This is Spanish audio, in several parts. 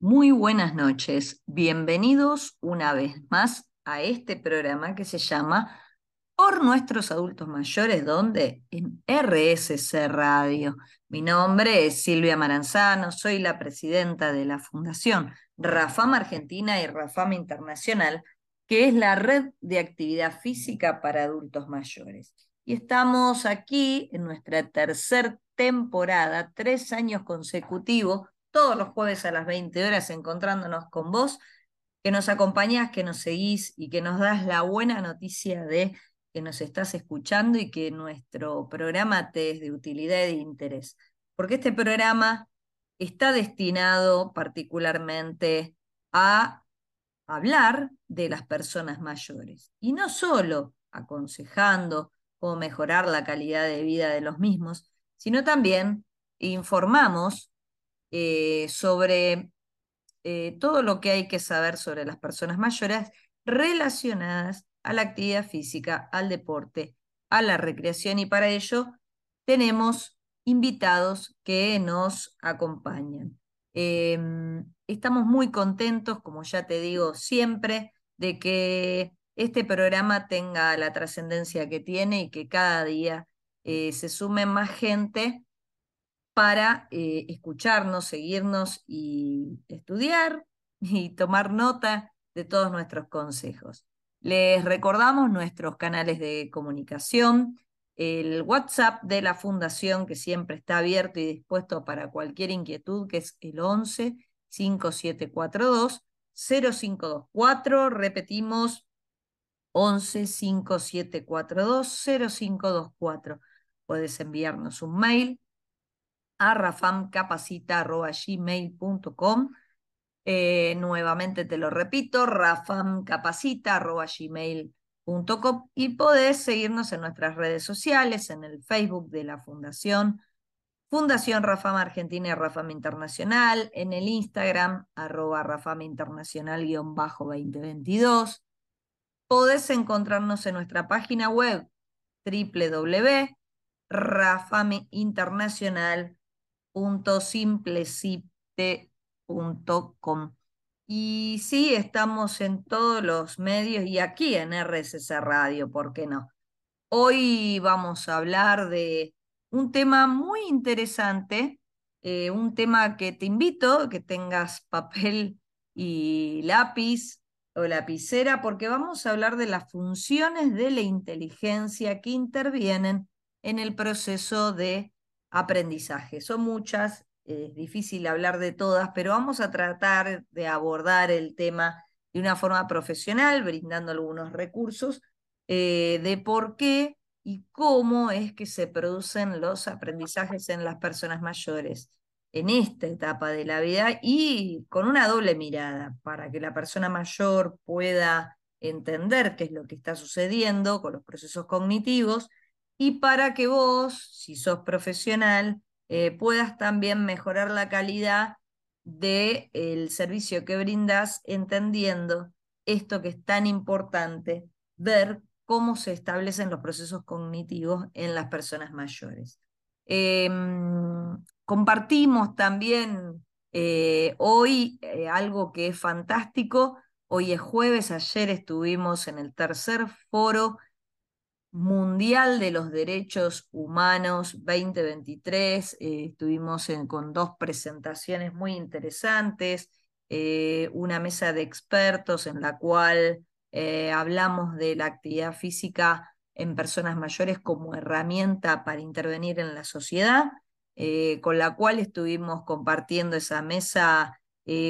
Muy buenas noches. Bienvenidos una vez más a este programa que se llama Por nuestros adultos mayores, donde en RSC Radio. Mi nombre es Silvia Maranzano, soy la presidenta de la Fundación Rafam Argentina y Rafam Internacional, que es la red de actividad física para adultos mayores. Y estamos aquí en nuestra tercera temporada, tres años consecutivos todos los jueves a las 20 horas encontrándonos con vos, que nos acompañás, que nos seguís y que nos das la buena noticia de que nos estás escuchando y que nuestro programa te es de utilidad y de interés. Porque este programa está destinado particularmente a hablar de las personas mayores y no solo aconsejando cómo mejorar la calidad de vida de los mismos, sino también informamos eh, sobre eh, todo lo que hay que saber sobre las personas mayores relacionadas a la actividad física, al deporte, a la recreación y para ello tenemos invitados que nos acompañan. Em, estamos muy contentos, como ya te digo siempre, de que este programa tenga la trascendencia que tiene y que cada día eh, se sume más gente para eh, escucharnos, seguirnos y estudiar y tomar nota de todos nuestros consejos. Les recordamos nuestros canales de comunicación, el WhatsApp de la Fundación que siempre está abierto y dispuesto para cualquier inquietud, que es el 11 5742 0524. Repetimos, 11 5742 0524. Puedes enviarnos un mail a rafamcapacita.gmail.com. Eh, nuevamente te lo repito, rafamcapacita.gmail.com y podés seguirnos en nuestras redes sociales, en el Facebook de la Fundación, Fundación Rafam Argentina y Rafam Internacional, en el Instagram, arroba Rafam Internacional-2022. Podés encontrarnos en nuestra página web www.rafameinternacional.com www.simplecite.com. Y sí, estamos en todos los medios y aquí en RSC Radio, ¿por qué no? Hoy vamos a hablar de un tema muy interesante, eh, un tema que te invito que tengas papel y lápiz o lapicera, porque vamos a hablar de las funciones de la inteligencia que intervienen en el proceso de aprendizaje. Son muchas, es difícil hablar de todas, pero vamos a tratar de abordar el tema de una forma profesional, brindando algunos recursos eh, de por qué y cómo es que se producen los aprendizajes en las personas mayores en esta etapa de la vida y con una doble mirada para que la persona mayor pueda entender qué es lo que está sucediendo con los procesos cognitivos y para que vos, si sos profesional, eh, puedas también mejorar la calidad del servicio que brindas, entendiendo esto que es tan importante, ver cómo se establecen los procesos cognitivos en las personas mayores. Em, compartimos también eh, hoy eh, algo que es fantástico. Hoy es jueves, ayer estuvimos en el tercer foro Mundial de los Derechos Humanos 2023. Eh, estuvimos con dos presentaciones muy interesantes, eh, una mesa de expertos en la cual eh, hablamos de la actividad física en personas mayores como herramienta para intervenir en la sociedad, con la cual estuvimos compartiendo esa mesa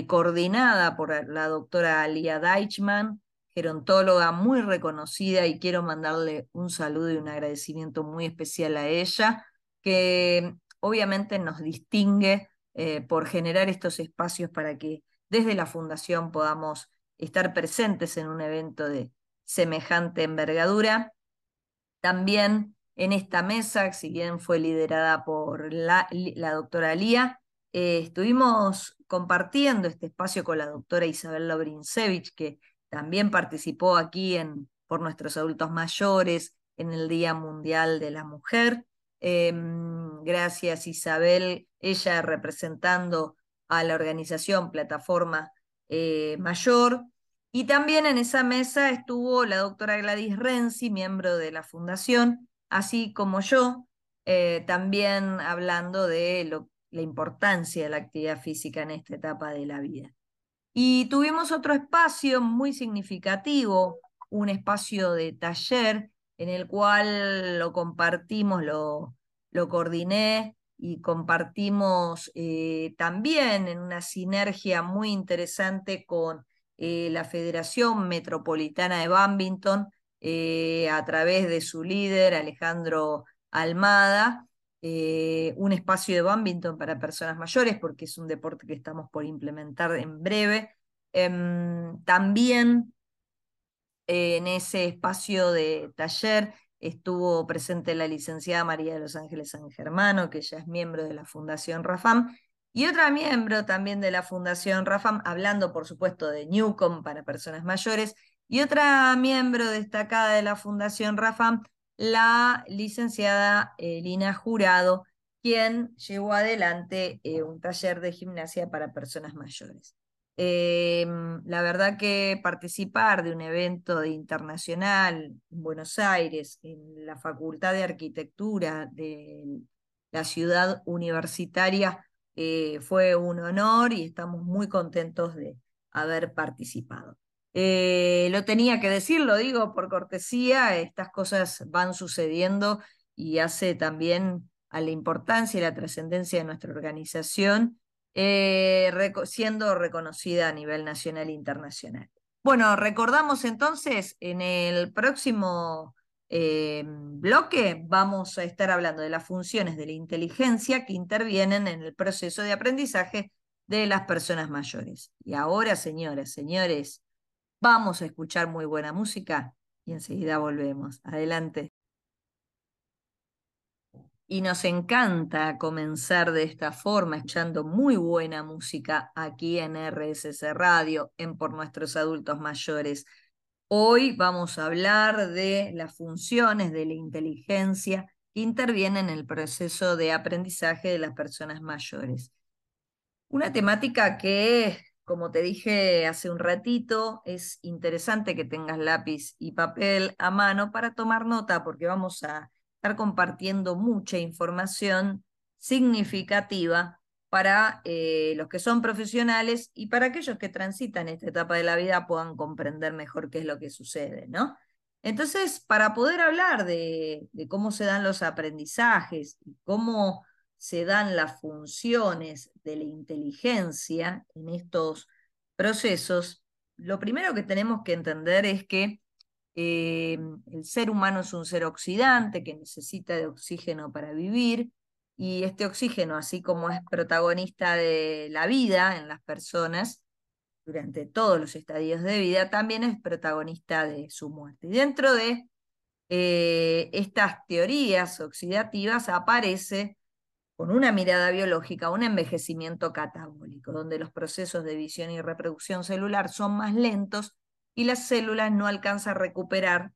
coordinada por la doctora Alia Deichmann, gerontóloga muy reconocida y quiero mandarle un saludo y un agradecimiento muy especial a ella, que obviamente nos distingue eh, por generar estos espacios para que desde la Fundación podamos estar presentes en un evento de semejante envergadura. También en esta mesa, si bien fue liderada por la, doctora Lía, eh, estuvimos compartiendo este espacio con la doctora Isabel Lobrinsevich, que también participó aquí por nuestros adultos mayores en el Día Mundial de la Mujer. Em, gracias Isabel, ella representando a la organización Plataforma eh, Mayor. Y también en esa mesa estuvo la doctora Gladys Renzi, miembro de la fundación, así como yo, eh, también hablando de la importancia de la actividad física en esta etapa de la vida. Y tuvimos otro espacio muy significativo, un espacio de taller en el cual lo compartimos, lo, lo coordiné y compartimos eh, también en una sinergia muy interesante con eh, la Federación Metropolitana de Badminton eh, a través de su líder Alejandro Almada, un espacio de badminton para personas mayores porque es un deporte que estamos por implementar en breve. Em, también en ese espacio de taller estuvo presente la licenciada María de los Ángeles San Germano, que ya es miembro de la Fundación Rafam, y otra miembro también de la Fundación Rafam, hablando por supuesto de Newcom para personas mayores, y otra miembro destacada de la Fundación Rafam, la licenciada eh, Lina Jurado, quien llevó adelante eh, un taller de gimnasia para personas mayores. Em, la verdad que participar de un evento internacional en Buenos Aires, en la Facultad de Arquitectura de la ciudad universitaria, eh, fue un honor y estamos muy contentos de haber participado. Eh, lo tenía que decir, lo digo por cortesía, estas cosas van sucediendo y hace también a la importancia y la trascendencia de nuestra organización eh, siendo reconocida a nivel nacional e internacional. Bueno, recordamos entonces, en el próximo eh, bloque vamos a estar hablando de las funciones de la inteligencia que intervienen en el proceso de aprendizaje de las personas mayores. Y ahora, señoras, señores, vamos a escuchar muy buena música y enseguida volvemos. Adelante. Y nos encanta comenzar de esta forma, escuchando muy buena música aquí en RSC Radio, en Por Nuestros Adultos Mayores. Hoy vamos a hablar de las funciones de la inteligencia que intervienen en el proceso de aprendizaje de las personas mayores. Una temática que, como te dije hace un ratito, es interesante que tengas lápiz y papel a mano para tomar nota, porque vamos a estar compartiendo mucha información significativa para eh, los que son profesionales y para aquellos que transitan esta etapa de la vida puedan comprender mejor qué es lo que sucede, ¿no? Entonces, para poder hablar de, de cómo se dan los aprendizajes y cómo se dan las funciones de la inteligencia en estos procesos, lo primero que tenemos que entender es que eh, el ser humano es un ser oxidante que necesita de oxígeno para vivir y este oxígeno, así como es protagonista de la vida en las personas durante todos los estadios de vida, también es protagonista de su muerte. Y dentro de eh, estas teorías oxidativas aparece con una mirada biológica un envejecimiento catabólico, donde los procesos de visión y reproducción celular son más lentos y las células no alcanzan a recuperar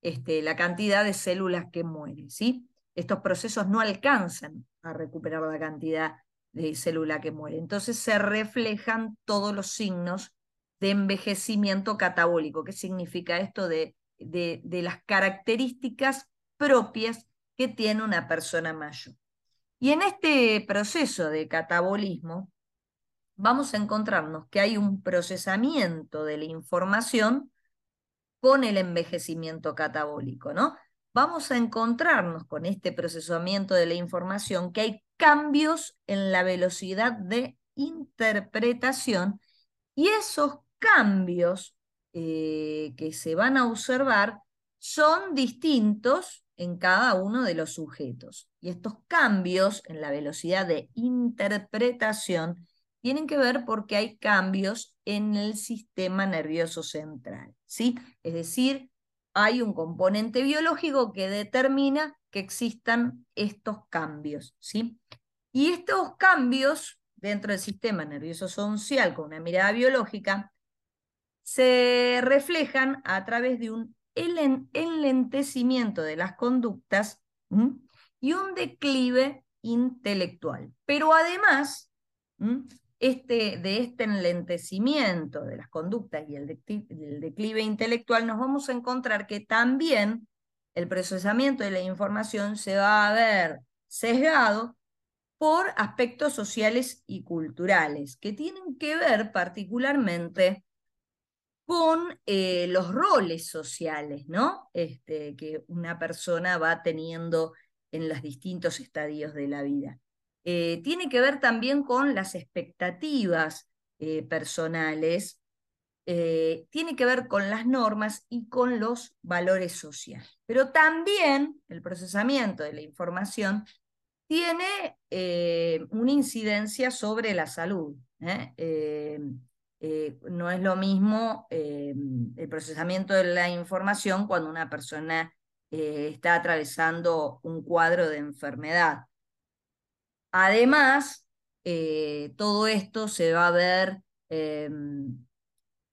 este, la cantidad de células que mueren. ¿sí? Estos procesos no alcanzan a recuperar la cantidad de célula que muere. Entonces se reflejan todos los signos de envejecimiento catabólico. ¿Qué significa esto de, de, de las características propias que tiene una persona mayor? Y en este proceso de catabolismo, vamos a encontrarnos que hay un procesamiento de la información con el envejecimiento catabólico, ¿no? Vamos a encontrarnos con este procesamiento de la información que hay cambios en la velocidad de interpretación y esos cambios eh, que se van a observar son distintos en cada uno de los sujetos. Y estos cambios en la velocidad de interpretación tienen que ver porque hay cambios en el sistema nervioso central, ¿sí? Es decir, hay un componente biológico que determina que existan estos cambios, ¿sí? Y estos cambios dentro del sistema nervioso social con una mirada biológica se reflejan a través de un enlentecimiento de las conductas y un declive intelectual. Pero además, este, de este enlentecimiento de las conductas y el, el declive intelectual, nos vamos a encontrar que también el procesamiento de la información se va a ver sesgado por aspectos sociales y culturales, que tienen que ver particularmente con eh, los roles sociales, ¿no? Este, que una persona va teniendo en los distintos estadios de la vida. Eh, tiene que ver también con las expectativas eh, personales, tiene que ver con las normas y con los valores sociales. Pero también el procesamiento de la información tiene una incidencia sobre la salud. No es lo mismo eh, el procesamiento de la información cuando una persona eh, está atravesando un cuadro de enfermedad. Además, todo esto se va a ver,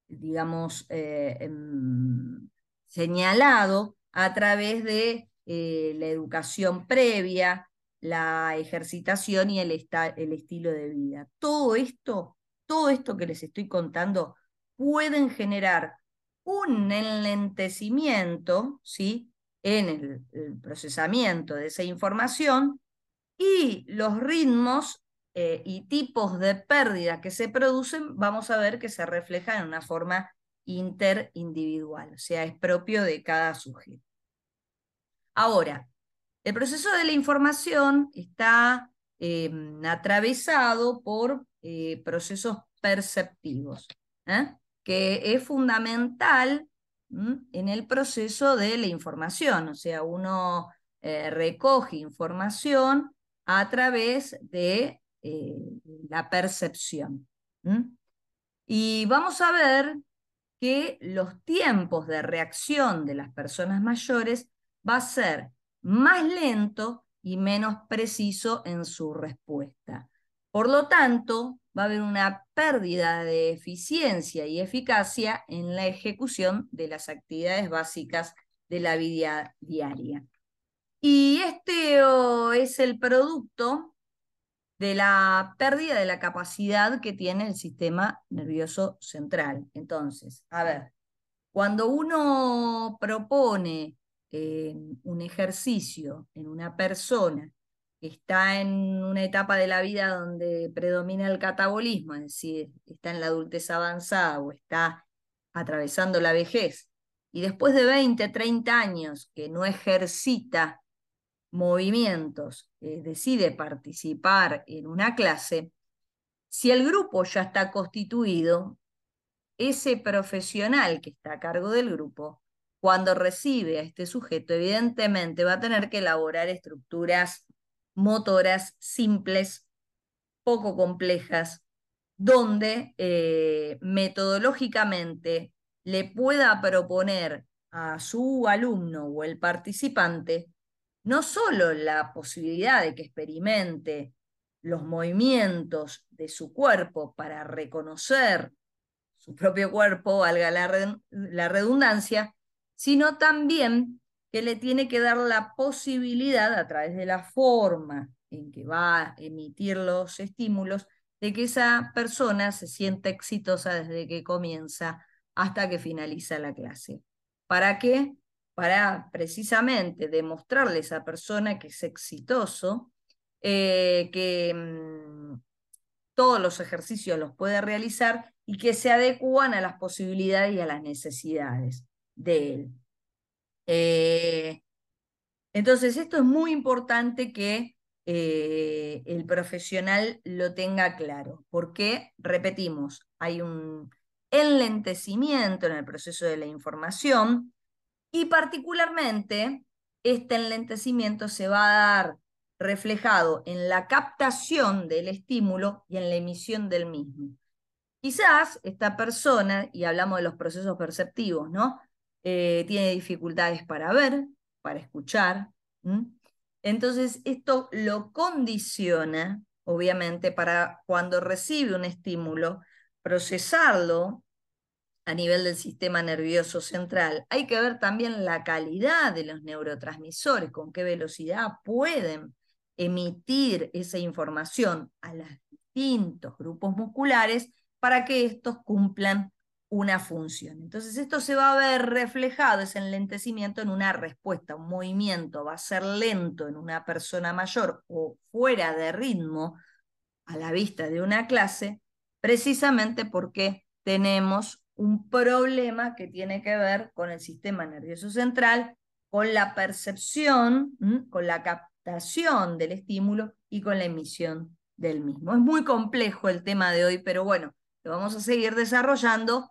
digamos, em, señalado a través de la educación previa, la ejercitación y el, el estilo de vida. Todo esto todo esto que les estoy contando pueden generar un enlentecimiento ¿sí? en el, procesamiento de esa información y los ritmos eh, y tipos de pérdida que se producen, vamos a ver que se reflejan en una forma interindividual, o sea, es propio de cada sujeto. Ahora, el proceso de la información está em, atravesado por eh, procesos perceptivos, ¿eh? que es fundamental en el proceso de la información, o sea, uno eh, recoge información a través de la percepción. Y vamos a ver que los tiempos de reacción de las personas mayores va a ser más lento y menos preciso en su respuesta. Por lo tanto, va a haber una pérdida de eficiencia y eficacia en la ejecución de las actividades básicas de la vida diaria. Y este es el producto de la pérdida de la capacidad que tiene el sistema nervioso central. Entonces, a ver, cuando uno propone eh, un ejercicio en una persona está en una etapa de la vida donde predomina el catabolismo, es decir, está en la adultez avanzada o está atravesando la vejez, y después de 20, 30 años que no ejercita movimientos, eh, decide participar en una clase, si el grupo ya está constituido, ese profesional que está a cargo del grupo, cuando recibe a este sujeto, evidentemente va a tener que elaborar estructuras motoras simples, poco complejas, donde eh, metodológicamente le pueda proponer a su alumno o el participante no solo la posibilidad de que experimente los movimientos de su cuerpo para reconocer su propio cuerpo, valga la redundancia, sino también que le tiene que dar la posibilidad, a través de la forma en que va a emitir los estímulos, de que esa persona se sienta exitosa desde que comienza hasta que finaliza la clase. ¿Para qué? Para precisamente demostrarle a esa persona que es exitoso, eh, que mm, todos los ejercicios los puede realizar y que se adecuan a las posibilidades y a las necesidades de él. Eh, entonces, esto es muy importante que eh, el profesional lo tenga claro, porque, repetimos, hay un enlentecimiento en el proceso de la información y particularmente este enlentecimiento se va a dar reflejado en la captación del estímulo y en la emisión del mismo. Quizás esta persona, y hablamos de los procesos perceptivos, ¿no? Eh, tiene dificultades para ver, para escuchar. Entonces, esto lo condiciona, obviamente, para cuando recibe un estímulo, procesarlo a nivel del sistema nervioso central. Hay que ver también la calidad de los neurotransmisores, con qué velocidad pueden emitir esa información a las distintos grupos musculares para que estos cumplan una función. Entonces esto se va a ver reflejado, ese enlentecimiento, en una respuesta, un movimiento va a ser lento en una persona mayor o fuera de ritmo a la vista de una clase, precisamente porque tenemos un problema que tiene que ver con el sistema nervioso central, con la percepción, con la captación del estímulo y con la emisión del mismo. Es muy complejo el tema de hoy, pero bueno, lo vamos a seguir desarrollando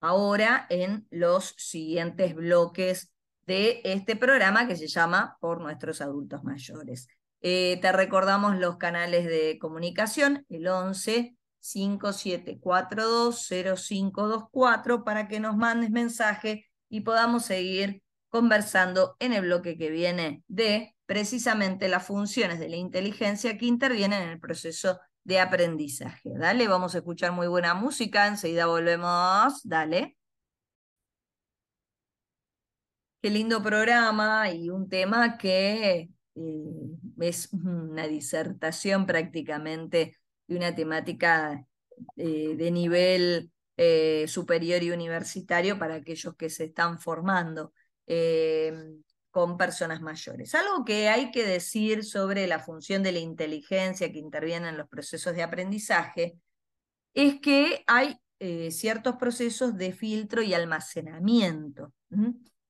ahora en los siguientes bloques de este programa que se llama Por nuestros adultos mayores. Eh, te recordamos los canales de comunicación, el 11 5742 0524 para que nos mandes mensaje y podamos seguir conversando en el bloque que viene de precisamente las funciones de la inteligencia que intervienen en el proceso de aprendizaje. Dale, vamos a escuchar muy buena música, enseguida volvemos, dale. Qué lindo programa y un tema que eh, es una disertación prácticamente de una temática eh, de nivel eh, superior y universitario para aquellos que se están formando con personas mayores. Algo que hay que decir sobre la función de la inteligencia que interviene en los procesos de aprendizaje es que hay eh, ciertos procesos de filtro y almacenamiento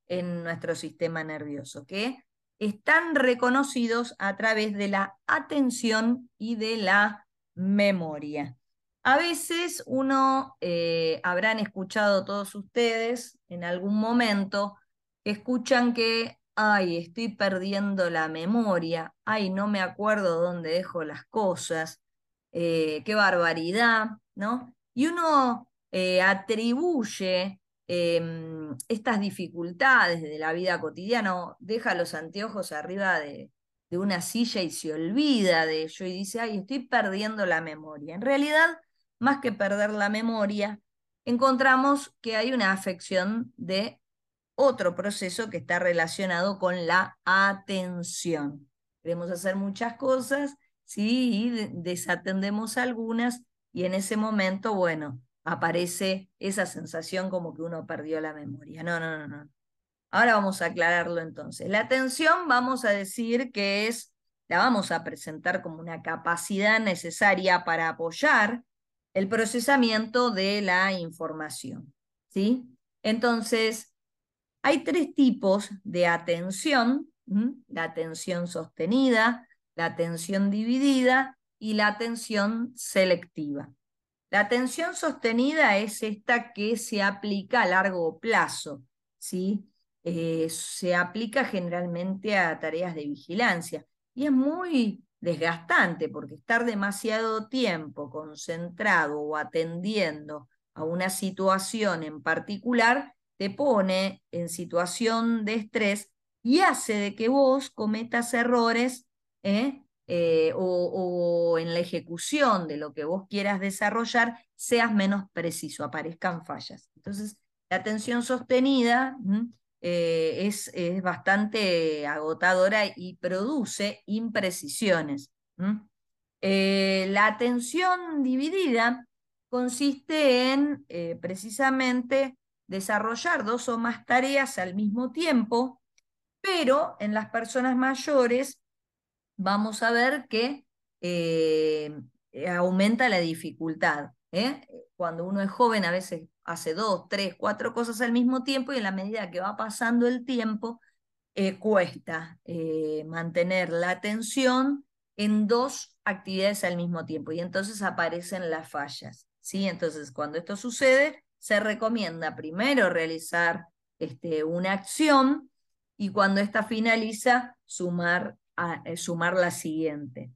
en nuestro sistema nervioso que están reconocidos a través de la atención y de la memoria. A veces uno, eh, habrán escuchado todos ustedes en algún momento, escuchan que ay, estoy perdiendo la memoria, ay, no me acuerdo dónde dejo las cosas, eh, qué barbaridad, ¿no? Y uno eh, atribuye em, estas dificultades de la vida cotidiana, deja los anteojos arriba de, de una silla y se olvida de ello y dice, ay, estoy perdiendo la memoria. En realidad, más que perder la memoria, encontramos que hay una afección de otro proceso que está relacionado con la atención. Queremos hacer muchas cosas, sí, y desatendemos algunas y en ese momento, bueno, aparece esa sensación como que uno perdió la memoria. No, no, no, no. Ahora vamos a aclararlo entonces. La atención vamos a decir que es, la vamos a presentar como una capacidad necesaria para apoyar el procesamiento de la información. ¿Sí? Entonces, hay tres tipos de atención, la atención sostenida, la atención dividida y la atención selectiva. La atención sostenida es esta que se aplica a largo plazo, ¿sí? Eh, se aplica generalmente a tareas de vigilancia y es muy desgastante porque estar demasiado tiempo concentrado o atendiendo a una situación en particular te pone en situación de estrés y hace de que vos cometas errores ¿eh? Eh, o, en la ejecución de lo que vos quieras desarrollar seas menos preciso, aparezcan fallas. Entonces, la atención sostenida eh, es, es, bastante agotadora y produce imprecisiones. la atención dividida consiste en precisamente desarrollar dos o más tareas al mismo tiempo, pero en las personas mayores vamos a ver que eh, aumenta la dificultad. ¿eh? Cuando uno es joven a veces hace dos, tres, cuatro cosas al mismo tiempo y en la medida que va pasando el tiempo, eh, cuesta mantener la atención en dos actividades al mismo tiempo y entonces aparecen las fallas. ¿sí? Entonces, cuando esto sucede, se recomienda primero realizar este, una acción y cuando esta finaliza, sumar, eh, sumar la siguiente,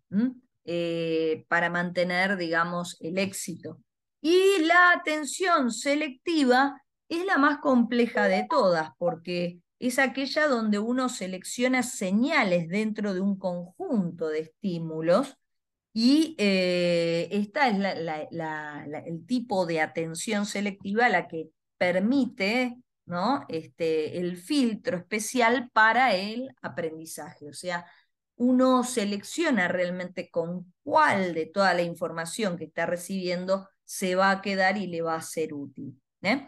eh, para mantener, digamos, el éxito. Y la atención selectiva es la más compleja de todas, porque es aquella donde uno selecciona señales dentro de un conjunto de estímulos y eh, esta es el tipo de atención selectiva la que permite ¿no? este, el filtro especial para el aprendizaje. O sea, uno selecciona realmente con cuál de toda la información que está recibiendo se va a quedar y le va a ser útil. ¿eh?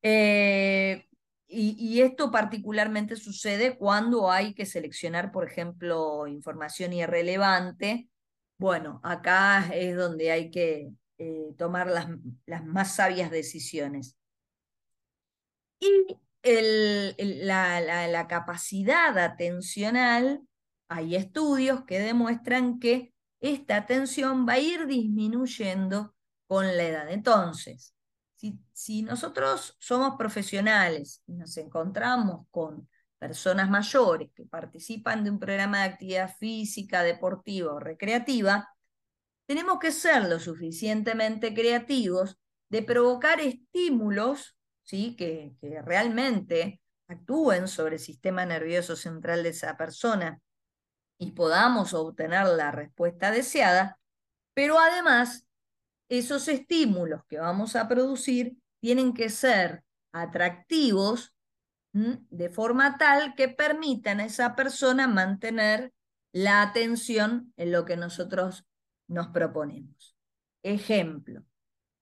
Eh, y, esto particularmente sucede cuando hay que seleccionar, por ejemplo, información irrelevante. Bueno, acá es donde hay que eh, tomar las, más sabias decisiones. Y la capacidad atencional, hay estudios que demuestran que esta atención va a ir disminuyendo con la edad. Entonces, si, nosotros somos profesionales y nos encontramos con personas mayores que participan de un programa de actividad física, deportiva o recreativa, tenemos que ser lo suficientemente creativos de provocar estímulos ¿sí? que, que realmente actúen sobre el sistema nervioso central de esa persona y podamos obtener la respuesta deseada, pero además esos estímulos que vamos a producir tienen que ser atractivos de forma tal que permitan a esa persona mantener la atención en lo que nosotros nos proponemos. Ejemplo,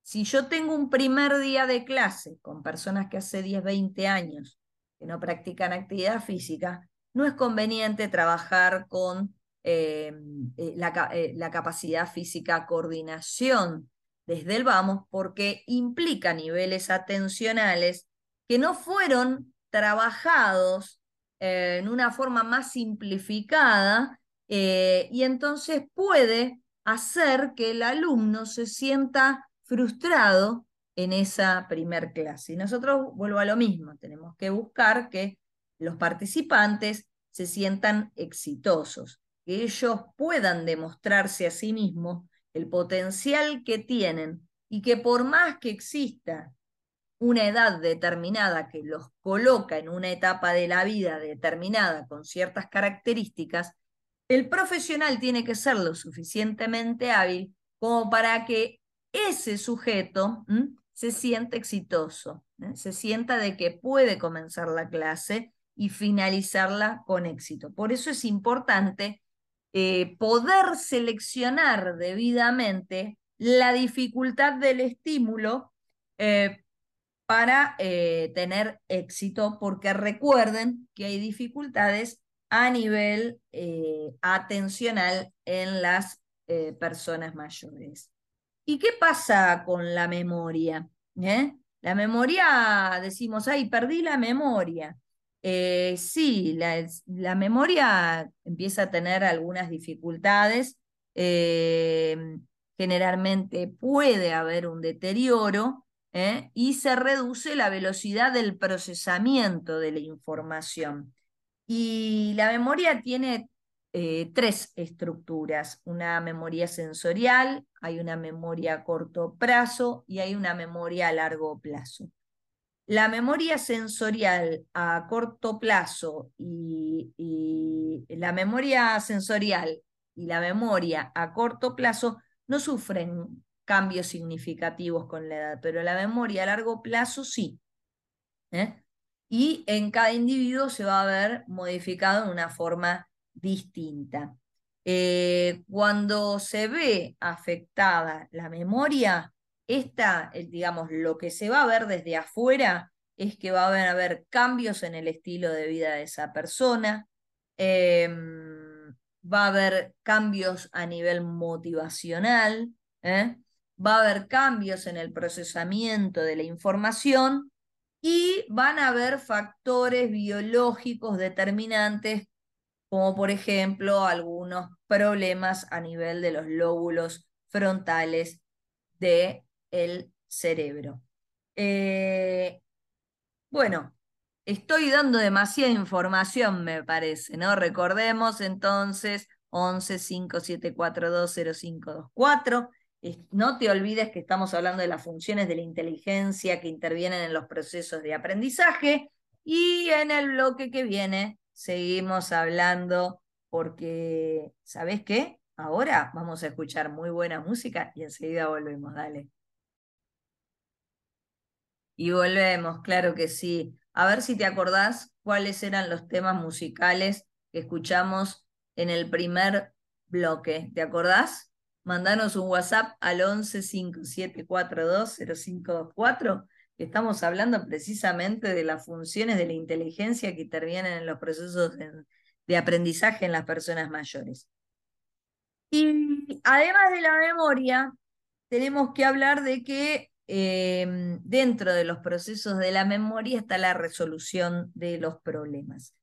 si yo tengo un primer día de clase con personas que hace 10, 20 años que no practican actividad física, no es conveniente trabajar con eh, eh, la, eh, la, capacidad física, coordinación desde el vamos porque implica niveles atencionales que no fueron trabajados eh, en una forma más simplificada eh, y entonces puede hacer que el alumno se sienta frustrado en esa primer clase. Y nosotros vuelvo a lo mismo, tenemos que buscar que los participantes se sientan exitosos, que ellos puedan demostrarse a sí mismos el potencial que tienen y que por más que exista una edad determinada que los coloca en una etapa de la vida determinada con ciertas características, el profesional tiene que ser lo suficientemente hábil como para que ese sujeto se sienta exitoso, ¿eh? se sienta de que puede comenzar la clase y finalizarla con éxito. Por eso es importante eh, poder seleccionar debidamente la dificultad del estímulo eh, para eh, tener éxito, porque recuerden que hay dificultades a nivel atencional en las personas mayores. ¿Y qué pasa con la memoria? La memoria, decimos, ay, perdí la memoria. Eh, sí, la, memoria empieza a tener algunas dificultades. Eh, generalmente puede haber un deterioro ¿eh? y se reduce la velocidad del procesamiento de la información. Y la memoria tiene tres estructuras, una memoria sensorial, hay una memoria a corto plazo y hay una memoria a largo plazo. La memoria sensorial a corto plazo y, la memoria sensorial y la memoria a corto plazo no sufren cambios significativos con la edad, pero la memoria a largo plazo sí. ¿eh? Y en cada individuo se va a ver modificado de una forma distinta. Eh, cuando se ve afectada la memoria, esta, digamos, lo que se va a ver desde afuera es que va a haber, cambios en el estilo de vida de esa persona, em, va a haber cambios a nivel motivacional, ¿eh? Va a haber cambios en el procesamiento de la información y van a haber factores biológicos determinantes, como por ejemplo algunos problemas a nivel de los lóbulos frontales de el cerebro. Eh, bueno, estoy dando demasiada información, me parece, ¿no? Recordemos entonces 11 0524. No te olvides que estamos hablando de las funciones de la inteligencia que intervienen en los procesos de aprendizaje y en el bloque que viene seguimos hablando porque, ¿sabes qué? Ahora vamos a escuchar muy buena música y enseguida volvemos, dale. Y volvemos, claro que sí. A ver si te acordás cuáles eran los temas musicales que escuchamos en el primer bloque. ¿Te acordás? Mandanos un WhatsApp al 11 5742 0524 Estamos hablando precisamente de las funciones de la inteligencia que intervienen en los procesos de, aprendizaje en las personas mayores. Y además de la memoria, tenemos que hablar de que em, dentro de los procesos de la memoria está la resolución de los problemas.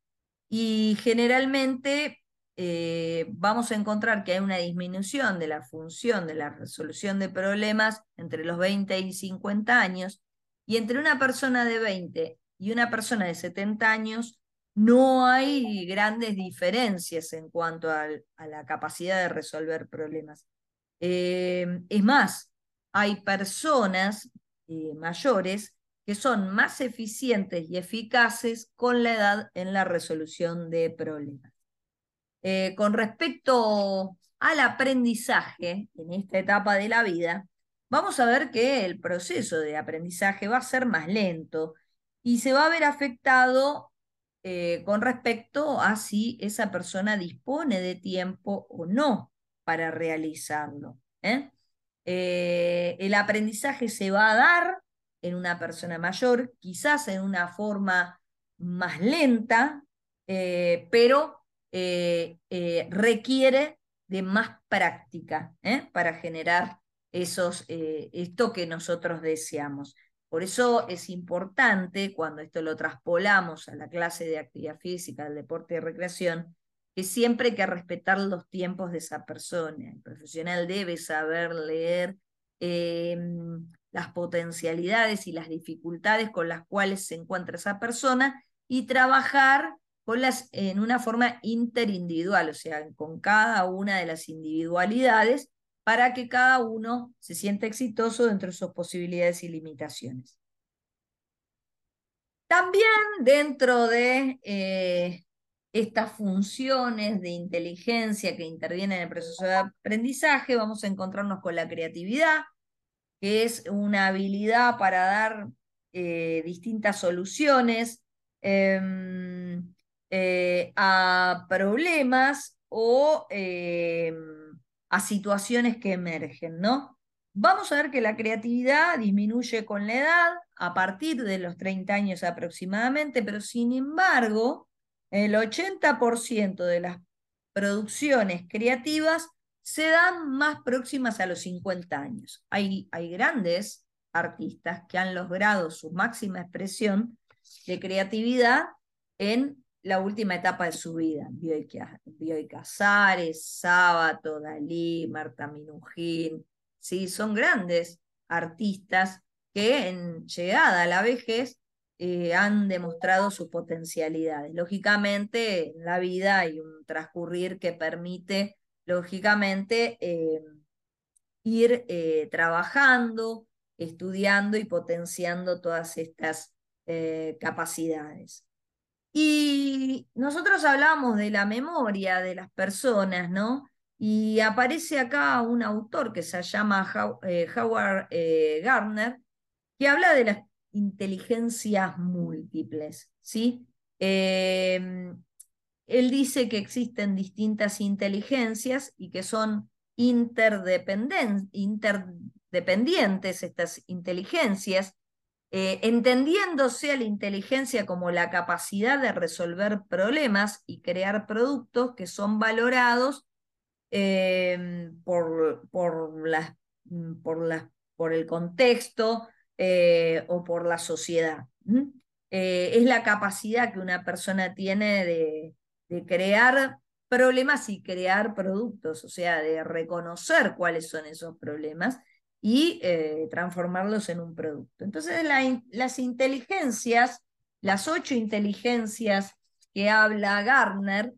Y generalmente eh, vamos a encontrar que hay una disminución de la función de la resolución de problemas entre los 20 y 50 años, y entre una persona de 20 y una persona de 70 años no hay grandes diferencias en cuanto a, la capacidad de resolver problemas. Eh, es más, hay personas eh, mayores que son más eficientes y eficaces con la edad en la resolución de problemas. Eh, con respecto al aprendizaje en esta etapa de la vida, vamos a ver que el proceso de aprendizaje va a ser más lento y se va a ver afectado eh, con respecto a si esa persona dispone de tiempo o no para realizarlo. ¿eh? El aprendizaje se va a dar en una persona mayor, quizás en una forma más lenta, pero requiere de más práctica para generar esos, eh, esto que nosotros deseamos. Por eso es importante, cuando esto lo traspolamos a la clase de actividad física, del deporte y recreación, que siempre hay que respetar los tiempos de esa persona. El profesional debe saber leer las potencialidades y las dificultades con las cuales se encuentra esa persona y trabajar con las, en una forma interindividual, o sea, con cada una de las individualidades para que cada uno se sienta exitoso dentro de sus posibilidades y limitaciones. También dentro de eh, estas funciones de inteligencia que intervienen en el proceso de aprendizaje, vamos a encontrarnos con la creatividad, que es una habilidad para dar eh, distintas soluciones em, eh, a problemas o em, a situaciones que emergen, ¿no? Vamos a ver que la creatividad disminuye con la edad, a partir de los 30 años aproximadamente, pero sin embargo, el 80% de las producciones creativas se dan más próximas a los 50 años. Hay, hay grandes artistas que han logrado su máxima expresión de creatividad en la última etapa de su vida. Bioy Casares, Sábato, Dalí, Marta Minujín, ¿sí? son grandes artistas que en llegada a la vejez eh, han demostrado sus potencialidades. Lógicamente, en la vida hay un transcurrir que permite, lógicamente, eh, ir eh, trabajando, estudiando y potenciando todas estas capacidades. Y nosotros hablamos de la memoria de las personas, ¿no? Y aparece acá un autor que se llama eh, Howard eh, Gardner, que habla de las inteligencias múltiples, ¿sí? Em, él dice que existen distintas inteligencias y que son interdependientes estas inteligencias eh, entendiéndose la inteligencia como la capacidad de resolver problemas y crear productos que son valorados em, por, por, por, por, el contexto eh, o por la sociedad. Eh, es la capacidad que una persona tiene de, de crear problemas y crear productos, o sea, de reconocer cuáles son esos problemas y eh, transformarlos en un producto. Entonces, las inteligencias, las ocho inteligencias que habla Gardner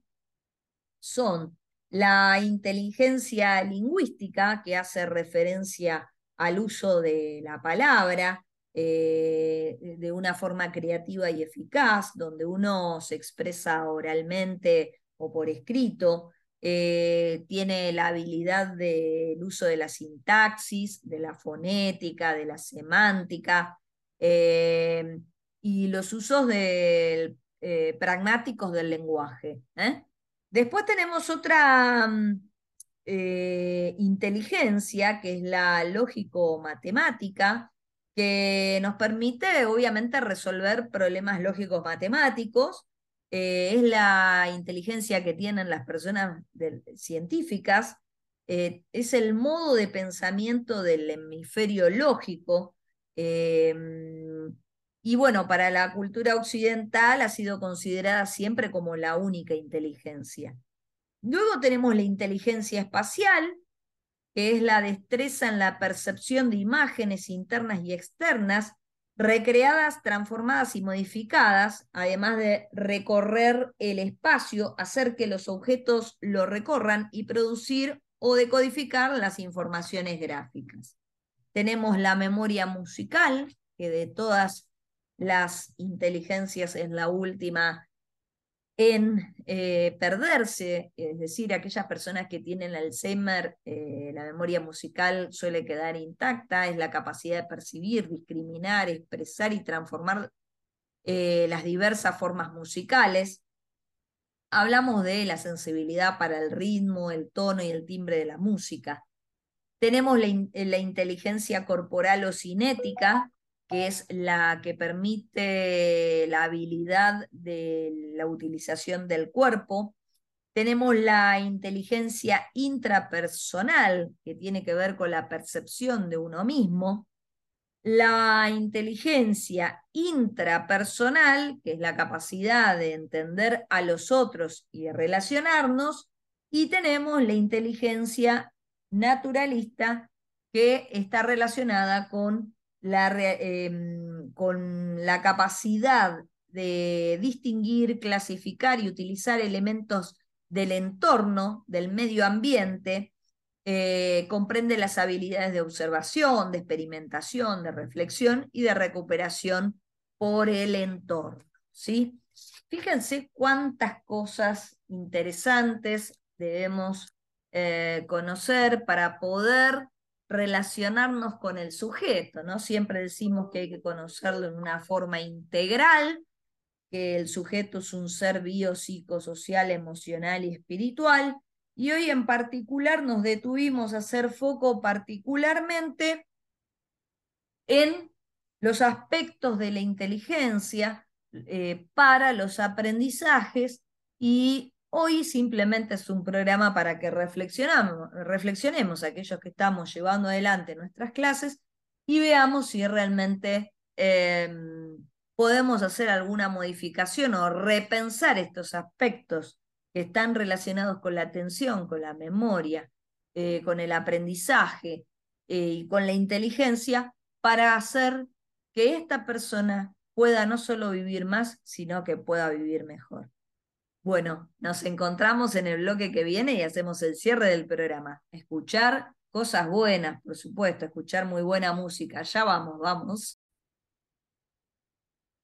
son la inteligencia lingüística, que hace referencia al uso de la palabra eh, de una forma creativa y eficaz, donde uno se expresa oralmente o por escrito, eh, tiene la habilidad del uso de la sintaxis, de la fonética, de la semántica, eh, y los usos eh, pragmáticos del lenguaje. Después tenemos otra mm, inteligencia, que es la lógico-matemática, que nos permite obviamente resolver problemas lógicos matemáticos. Eh, es la inteligencia que tienen las personas científicas, eh, es el modo de pensamiento del hemisferio lógico. Em, y bueno, para la cultura occidental ha sido considerada siempre como la única inteligencia. Luego tenemos la inteligencia espacial, que es la destreza en la percepción de imágenes internas y externas, recreadas, transformadas y modificadas, además de recorrer el espacio, hacer que los objetos lo recorran y producir o decodificar las informaciones gráficas. Tenemos la memoria musical, que de todas las inteligencias es la última en eh, perderse, es decir, aquellas personas que tienen Alzheimer, eh, la memoria musical suele quedar intacta, es la capacidad de percibir, discriminar, expresar y transformar eh, las diversas formas musicales. Hablamos de la sensibilidad para el ritmo, el tono y el timbre de la música. Tenemos la inteligencia corporal o cinética, que es la que permite la habilidad de la utilización del cuerpo. Tenemos la inteligencia intrapersonal, que tiene que ver con la percepción de uno mismo. La inteligencia intrapersonal, que es la capacidad de entender a los otros y de relacionarnos. Y tenemos la inteligencia naturalista, que está relacionada con em, con la capacidad de distinguir, clasificar y utilizar elementos del entorno, del medio ambiente, eh, comprende las habilidades de observación, de experimentación, de reflexión y de recuperación por el entorno. ¿sí? Fíjense cuántas cosas interesantes debemos eh, conocer para poder relacionarnos con el sujeto, ¿no? Siempre decimos que hay que conocerlo en una forma integral, que el sujeto es un ser biopsicosocial, emocional y espiritual, y hoy en particular nos detuvimos a hacer foco particularmente en los aspectos de la inteligencia eh, para los aprendizajes y Hoy simplemente es un programa para que reflexionamos, reflexionemos aquellos que estamos llevando adelante nuestras clases y veamos si realmente em, podemos hacer alguna modificación o repensar estos aspectos que están relacionados con la atención, con la memoria, eh, con el aprendizaje eh, y con la inteligencia para hacer que esta persona pueda no solo vivir más, sino que pueda vivir mejor. Bueno, nos encontramos en el bloque que viene y hacemos el cierre del programa. Escuchar cosas buenas, por supuesto, escuchar muy buena música. Ya vamos, vamos.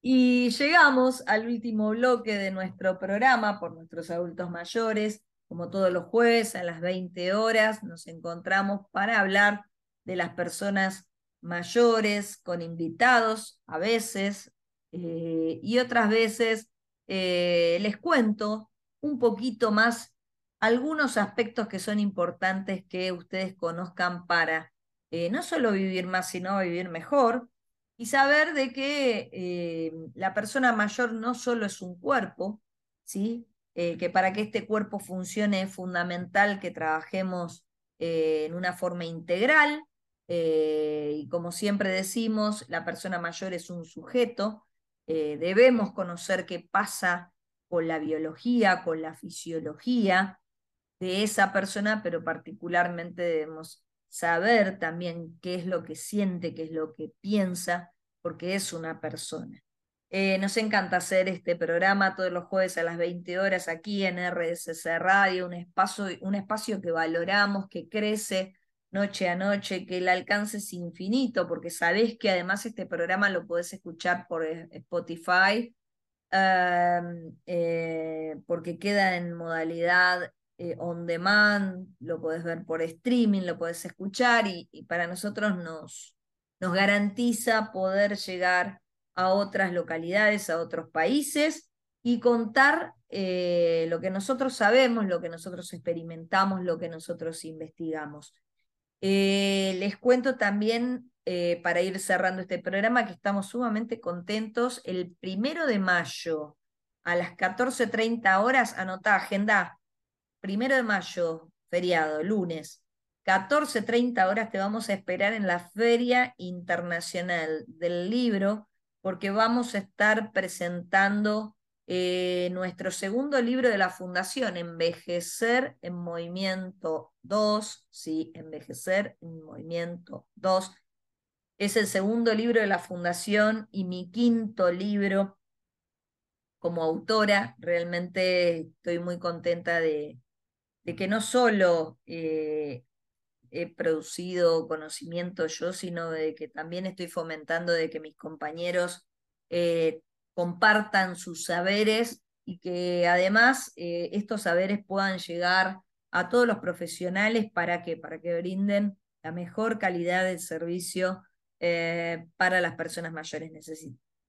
Y llegamos al último bloque de nuestro programa por nuestros adultos mayores. Como todos los jueves a las 20 horas nos encontramos para hablar de las personas mayores con invitados a veces eh, y otras veces eh, les cuento un poquito más algunos aspectos que son importantes que ustedes conozcan para eh, no solo vivir más, sino vivir mejor y saber de que eh, la persona mayor no solo es un cuerpo, ¿sí? que para que este cuerpo funcione es fundamental que trabajemos en una forma integral. y como siempre decimos, la persona mayor es un sujeto, eh, debemos conocer qué pasa con la biología, con la fisiología de esa persona, pero particularmente debemos saber también qué es lo que siente, qué es lo que piensa, porque es una persona. Eh, nos encanta hacer este programa todos los jueves a las 20 horas aquí en RSC Radio, un espacio, un espacio que valoramos, que crece noche a noche, que el alcance es infinito, porque sabés que además este programa lo podés escuchar por eh, Spotify, eh, porque queda en modalidad eh, on demand, lo podés ver por streaming, lo podés escuchar y, para nosotros nos, nos garantiza poder llegar a otras localidades, a otros países y contar lo que nosotros sabemos, lo que nosotros experimentamos, lo que nosotros investigamos. Eh, les cuento también, eh, para ir cerrando este programa, que estamos sumamente contentos. El primero de mayo, a las 14.30 horas, anota agenda, primero de mayo, feriado, lunes, 14.30 horas te vamos a esperar en la Feria Internacional del Libro, porque vamos a estar presentando eh, nuestro segundo libro de la Fundación, Envejecer en Movimiento 2, sí, Envejecer en Movimiento 2. Es el segundo libro de la Fundación y mi quinto libro como autora. Realmente estoy muy contenta de, que no solo eh, he producido conocimiento yo, sino de que también estoy fomentando de que mis compañeros eh, compartan sus saberes y que además eh, estos saberes puedan llegar a todos los profesionales para que, para que brinden la mejor calidad del servicio eh, para las personas mayores.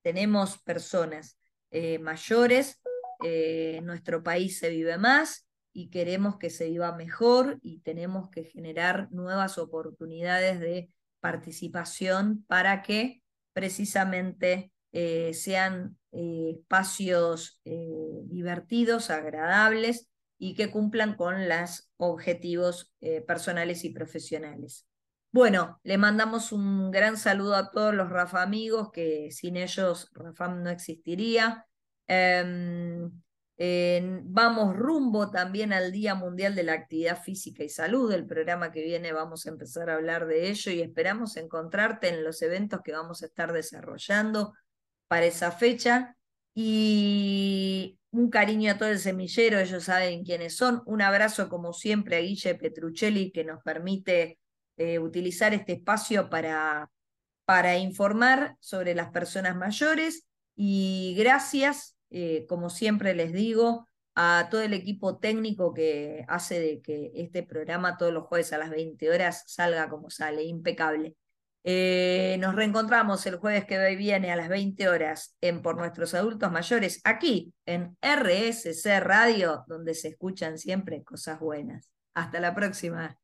tenemos personas eh, mayores, nuestro país se vive más y queremos que se viva mejor y tenemos que generar nuevas oportunidades de participación para que precisamente eh, sean eh, espacios eh, divertidos, agradables y que cumplan con los objetivos personales y profesionales. Bueno, le mandamos un gran saludo a todos los Rafa amigos, que sin ellos Rafam no existiría. Em, vamos rumbo también al Día Mundial de la Actividad Física y Salud. El programa que viene vamos a empezar a hablar de ello y esperamos encontrarte en los eventos que vamos a estar desarrollando para esa fecha. Y un cariño a todo el semillero, ellos saben quiénes son. Un abrazo, como siempre, a Guille Petruccelli, que nos permite eh, utilizar este espacio para, para informar sobre las personas mayores. Y gracias, eh, como siempre les digo, a todo el equipo técnico que hace de que este programa todos los jueves a las 20 horas salga como sale, impecable. Eh, nos reencontramos el jueves que viene a las 20 horas en Por Nuestros Adultos Mayores, aquí en RSC Radio, donde se escuchan siempre cosas buenas. Hasta la próxima.